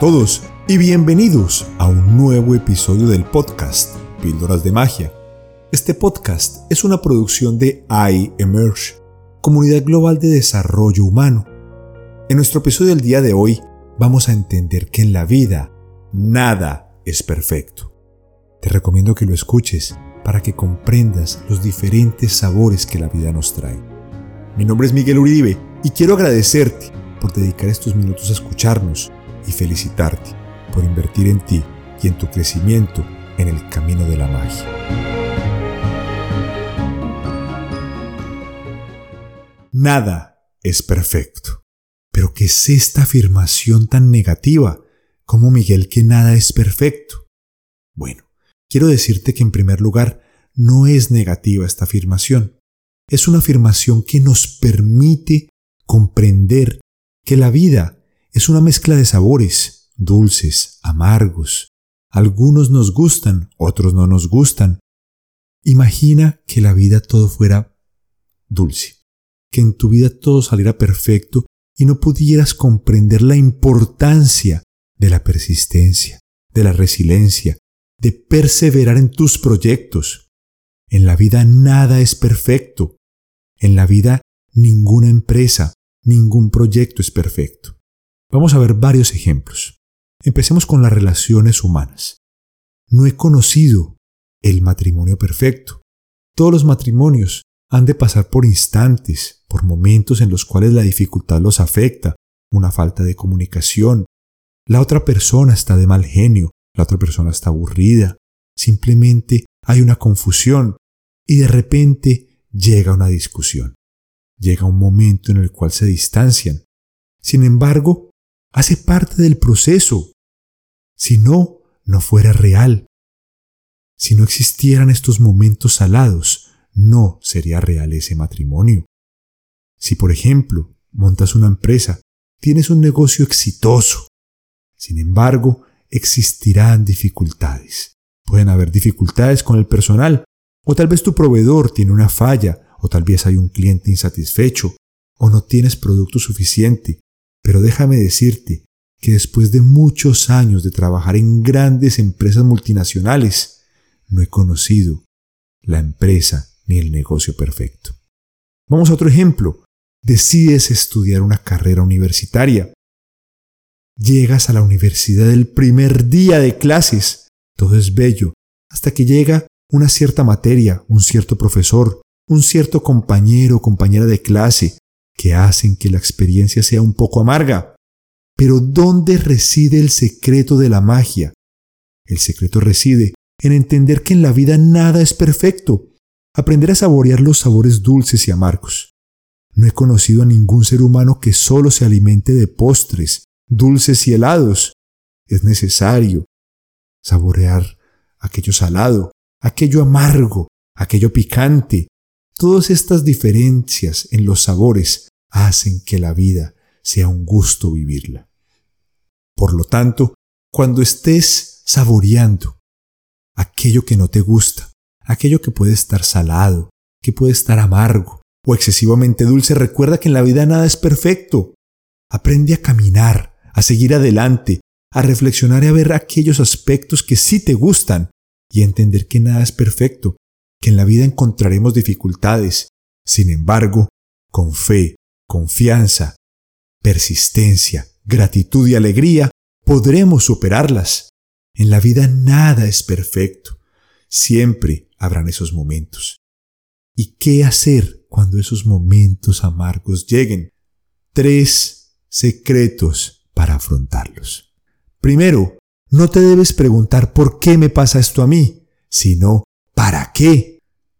Todos y bienvenidos a un nuevo episodio del podcast Píldoras de Magia. Este podcast es una producción de iEmerge, comunidad global de desarrollo humano. En nuestro episodio del día de hoy vamos a entender que en la vida nada es perfecto. Te recomiendo que lo escuches para que comprendas los diferentes sabores que la vida nos trae. Mi nombre es Miguel Uribe y quiero agradecerte por dedicar estos minutos a escucharnos y felicitarte por invertir en ti y en tu crecimiento en el camino de la magia. Nada es perfecto. Pero ¿qué es esta afirmación tan negativa como Miguel que nada es perfecto? Bueno, quiero decirte que en primer lugar no es negativa esta afirmación. Es una afirmación que nos permite comprender que la vida es una mezcla de sabores, dulces, amargos. Algunos nos gustan, otros no nos gustan. Imagina que la vida todo fuera dulce, que en tu vida todo saliera perfecto y no pudieras comprender la importancia de la persistencia, de la resiliencia, de perseverar en tus proyectos. En la vida nada es perfecto. En la vida ninguna empresa, ningún proyecto es perfecto. Vamos a ver varios ejemplos. Empecemos con las relaciones humanas. No he conocido el matrimonio perfecto. Todos los matrimonios han de pasar por instantes, por momentos en los cuales la dificultad los afecta, una falta de comunicación. La otra persona está de mal genio, la otra persona está aburrida, simplemente hay una confusión y de repente llega una discusión. Llega un momento en el cual se distancian. Sin embargo, hace parte del proceso. Si no, no fuera real. Si no existieran estos momentos salados, no sería real ese matrimonio. Si, por ejemplo, montas una empresa, tienes un negocio exitoso. Sin embargo, existirán dificultades. Pueden haber dificultades con el personal, o tal vez tu proveedor tiene una falla, o tal vez hay un cliente insatisfecho, o no tienes producto suficiente, pero déjame decirte que después de muchos años de trabajar en grandes empresas multinacionales, no he conocido la empresa ni el negocio perfecto. Vamos a otro ejemplo. Decides estudiar una carrera universitaria. Llegas a la universidad el primer día de clases. Todo es bello, hasta que llega una cierta materia, un cierto profesor, un cierto compañero o compañera de clase que hacen que la experiencia sea un poco amarga. Pero ¿dónde reside el secreto de la magia? El secreto reside en entender que en la vida nada es perfecto, aprender a saborear los sabores dulces y amargos. No he conocido a ningún ser humano que solo se alimente de postres, dulces y helados. Es necesario saborear aquello salado, aquello amargo, aquello picante, Todas estas diferencias en los sabores hacen que la vida sea un gusto vivirla. Por lo tanto, cuando estés saboreando aquello que no te gusta, aquello que puede estar salado, que puede estar amargo o excesivamente dulce, recuerda que en la vida nada es perfecto. Aprende a caminar, a seguir adelante, a reflexionar y a ver aquellos aspectos que sí te gustan y a entender que nada es perfecto que en la vida encontraremos dificultades. Sin embargo, con fe, confianza, persistencia, gratitud y alegría, podremos superarlas. En la vida nada es perfecto. Siempre habrán esos momentos. ¿Y qué hacer cuando esos momentos amargos lleguen? Tres secretos para afrontarlos. Primero, no te debes preguntar por qué me pasa esto a mí, sino ¿para qué?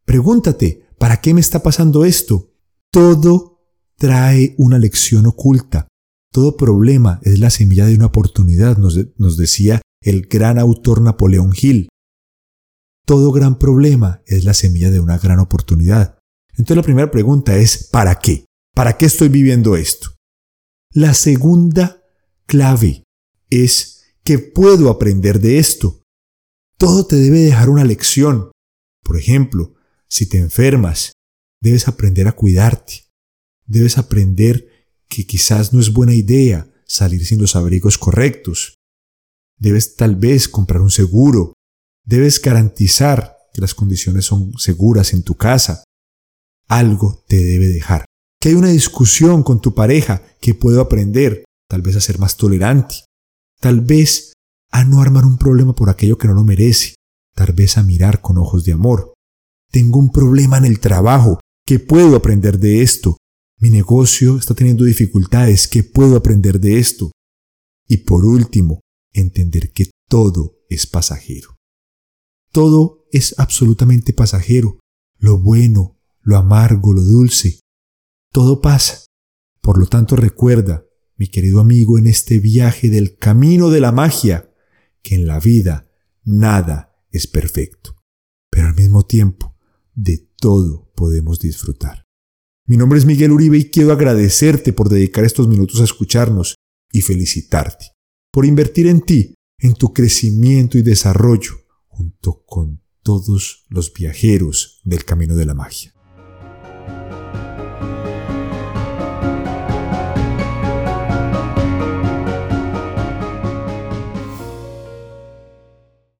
Pregúntate, ¿para qué me está pasando esto? Todo trae una lección oculta. Todo problema es la semilla de una oportunidad, nos, decía el gran autor Napoleón Hill. Todo gran problema es la semilla de una gran oportunidad. Entonces la primera pregunta es, ¿para qué? ¿Para qué estoy viviendo esto? La segunda clave es, ¿qué puedo aprender de esto? Todo te debe dejar una lección. Por ejemplo, si te enfermas, debes aprender a cuidarte. Debes aprender que quizás no es buena idea salir sin los abrigos correctos. Debes tal vez comprar un seguro. Debes garantizar que las condiciones son seguras en tu casa. Algo te debe dejar. Que hay una discusión con tu pareja que puedo aprender, tal vez a ser más tolerante, tal vez a no armar un problema por aquello que no lo merece, tal vez a mirar con ojos de amor. Tengo un problema en el trabajo, ¿qué puedo aprender de esto? Mi negocio está teniendo dificultades, ¿qué puedo aprender de esto? Y por último, entender que todo es pasajero. Todo es absolutamente pasajero. Lo bueno, lo amargo, lo dulce. Todo pasa. Por lo tanto, recuerda, mi querido amigo, en este viaje del camino de la magia, que en la vida nada es perfecto. Pero al mismo tiempo, de todo podemos disfrutar. Mi nombre es Miguel Uribe y quiero agradecerte por dedicar estos minutos a escucharnos y felicitarte por invertir en ti, en tu crecimiento y desarrollo, junto con todos los viajeros del camino de la magia.